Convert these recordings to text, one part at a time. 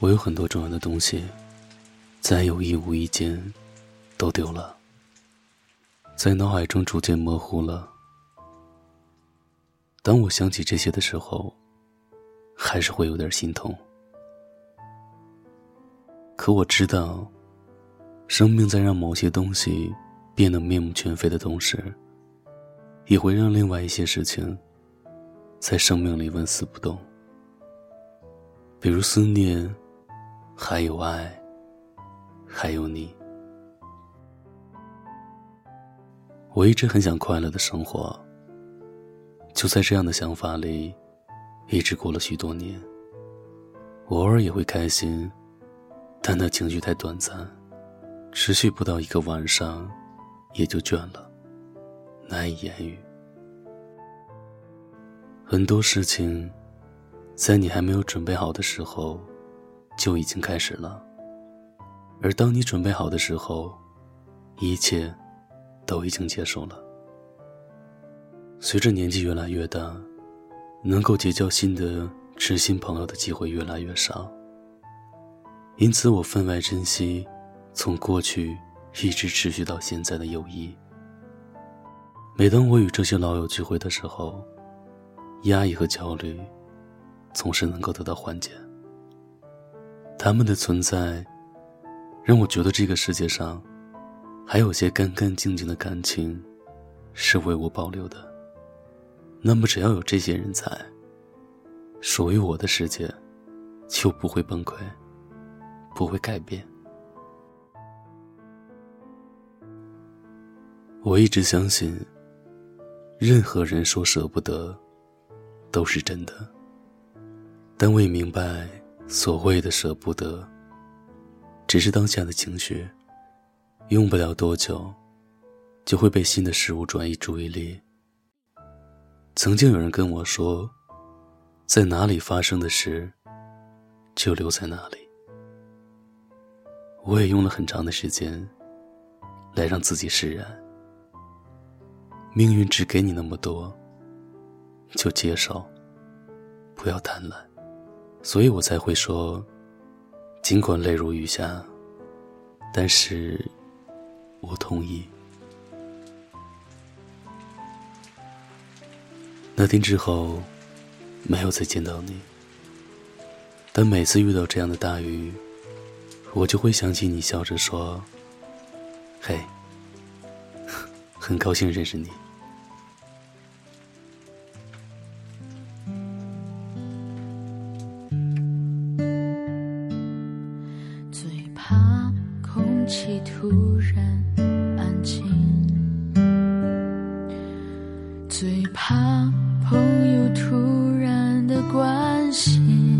我有很多重要的东西，在有意无意间都丢了，在脑海中逐渐模糊了。当我想起这些的时候，还是会有点心痛。可我知道，生命在让某些东西变得面目全非的同时，也会让另外一些事情在生命里纹丝不动，比如思念。还有爱，还有你。我一直很想快乐的生活。就在这样的想法里，一直过了许多年。偶尔也会开心，但那情绪太短暂，持续不到一个晚上，也就倦了，难以言喻。很多事情，在你还没有准备好的时候。就已经开始了，而当你准备好的时候，一切都已经结束了。随着年纪越来越大，能够结交新的知心朋友的机会越来越少。因此，我分外珍惜从过去一直持续到现在的友谊。每当我与这些老友聚会的时候，压抑和焦虑总是能够得到缓解。他们的存在，让我觉得这个世界上，还有些干干净净的感情，是为我保留的。那么，只要有这些人在，属于我的世界，就不会崩溃，不会改变。我一直相信，任何人说舍不得，都是真的。但我也明白。所谓的舍不得，只是当下的情绪，用不了多久，就会被新的事物转移注意力。曾经有人跟我说，在哪里发生的事，就留在哪里。我也用了很长的时间，来让自己释然。命运只给你那么多，就接受，不要贪婪。所以我才会说，尽管泪如雨下，但是我同意。那天之后，没有再见到你。但每次遇到这样的大雨，我就会想起你笑着说：“嘿，很高兴认识你。”空气突然安静，最怕朋友突然的关心，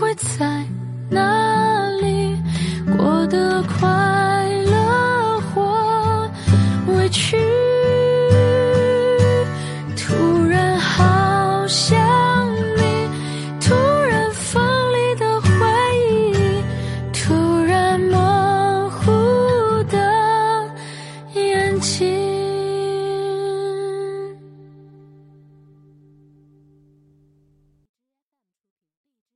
会在